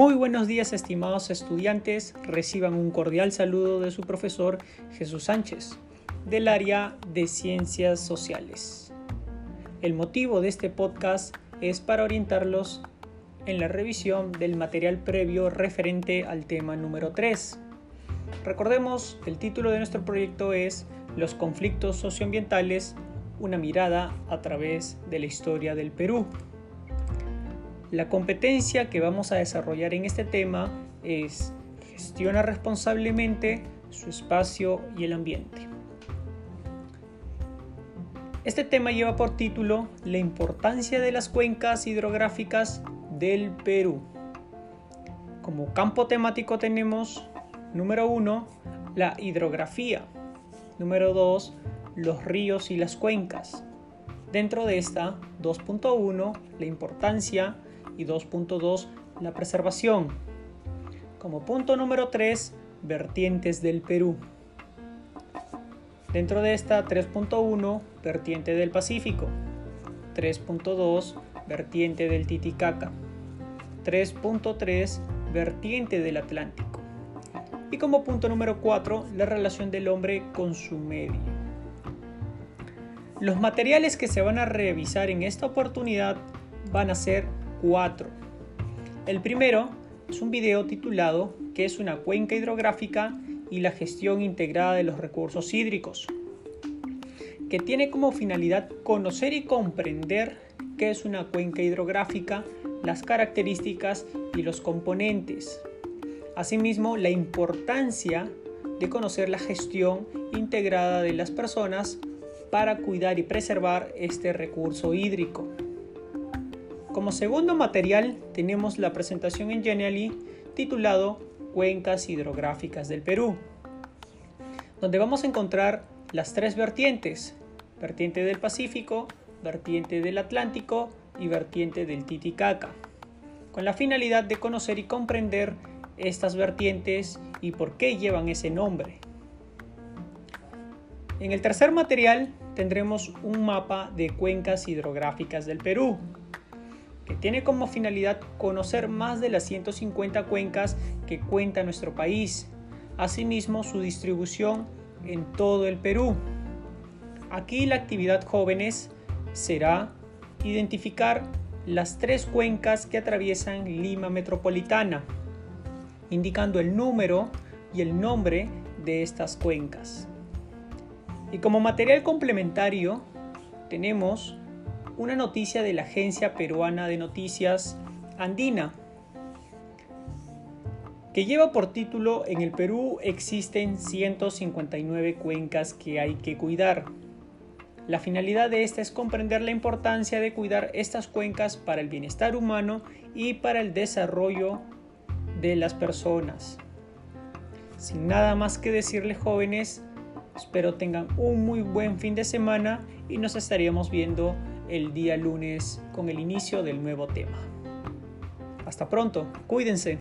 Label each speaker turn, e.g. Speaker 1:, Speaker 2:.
Speaker 1: Muy buenos días estimados estudiantes, reciban un cordial saludo de su profesor Jesús Sánchez del área de Ciencias Sociales. El motivo de este podcast es para orientarlos en la revisión del material previo referente al tema número 3. Recordemos que el título de nuestro proyecto es Los conflictos socioambientales, una mirada a través de la historia del Perú. La competencia que vamos a desarrollar en este tema es gestiona responsablemente su espacio y el ambiente. Este tema lleva por título La importancia de las cuencas hidrográficas del Perú. Como campo temático tenemos, número 1, la hidrografía. Número 2, los ríos y las cuencas. Dentro de esta, 2.1, la importancia y 2.2 la preservación. Como punto número 3, vertientes del Perú. Dentro de esta 3.1, vertiente del Pacífico. 3.2, vertiente del Titicaca. 3.3, vertiente del Atlántico. Y como punto número 4, la relación del hombre con su medio. Los materiales que se van a revisar en esta oportunidad van a ser el primero es un video titulado ¿Qué es una cuenca hidrográfica y la gestión integrada de los recursos hídricos? que tiene como finalidad conocer y comprender qué es una cuenca hidrográfica, las características y los componentes. Asimismo, la importancia de conocer la gestión integrada de las personas para cuidar y preservar este recurso hídrico. Como segundo material tenemos la presentación en Genially titulado Cuencas hidrográficas del Perú, donde vamos a encontrar las tres vertientes, vertiente del Pacífico, vertiente del Atlántico y vertiente del Titicaca, con la finalidad de conocer y comprender estas vertientes y por qué llevan ese nombre. En el tercer material tendremos un mapa de cuencas hidrográficas del Perú, tiene como finalidad conocer más de las 150 cuencas que cuenta nuestro país, asimismo su distribución en todo el Perú. Aquí la actividad jóvenes será identificar las tres cuencas que atraviesan Lima Metropolitana, indicando el número y el nombre de estas cuencas. Y como material complementario tenemos una noticia de la Agencia Peruana de Noticias Andina, que lleva por título En el Perú existen 159 cuencas que hay que cuidar. La finalidad de esta es comprender la importancia de cuidar estas cuencas para el bienestar humano y para el desarrollo de las personas. Sin nada más que decirles jóvenes, espero tengan un muy buen fin de semana y nos estaríamos viendo el día lunes con el inicio del nuevo tema. Hasta pronto, cuídense.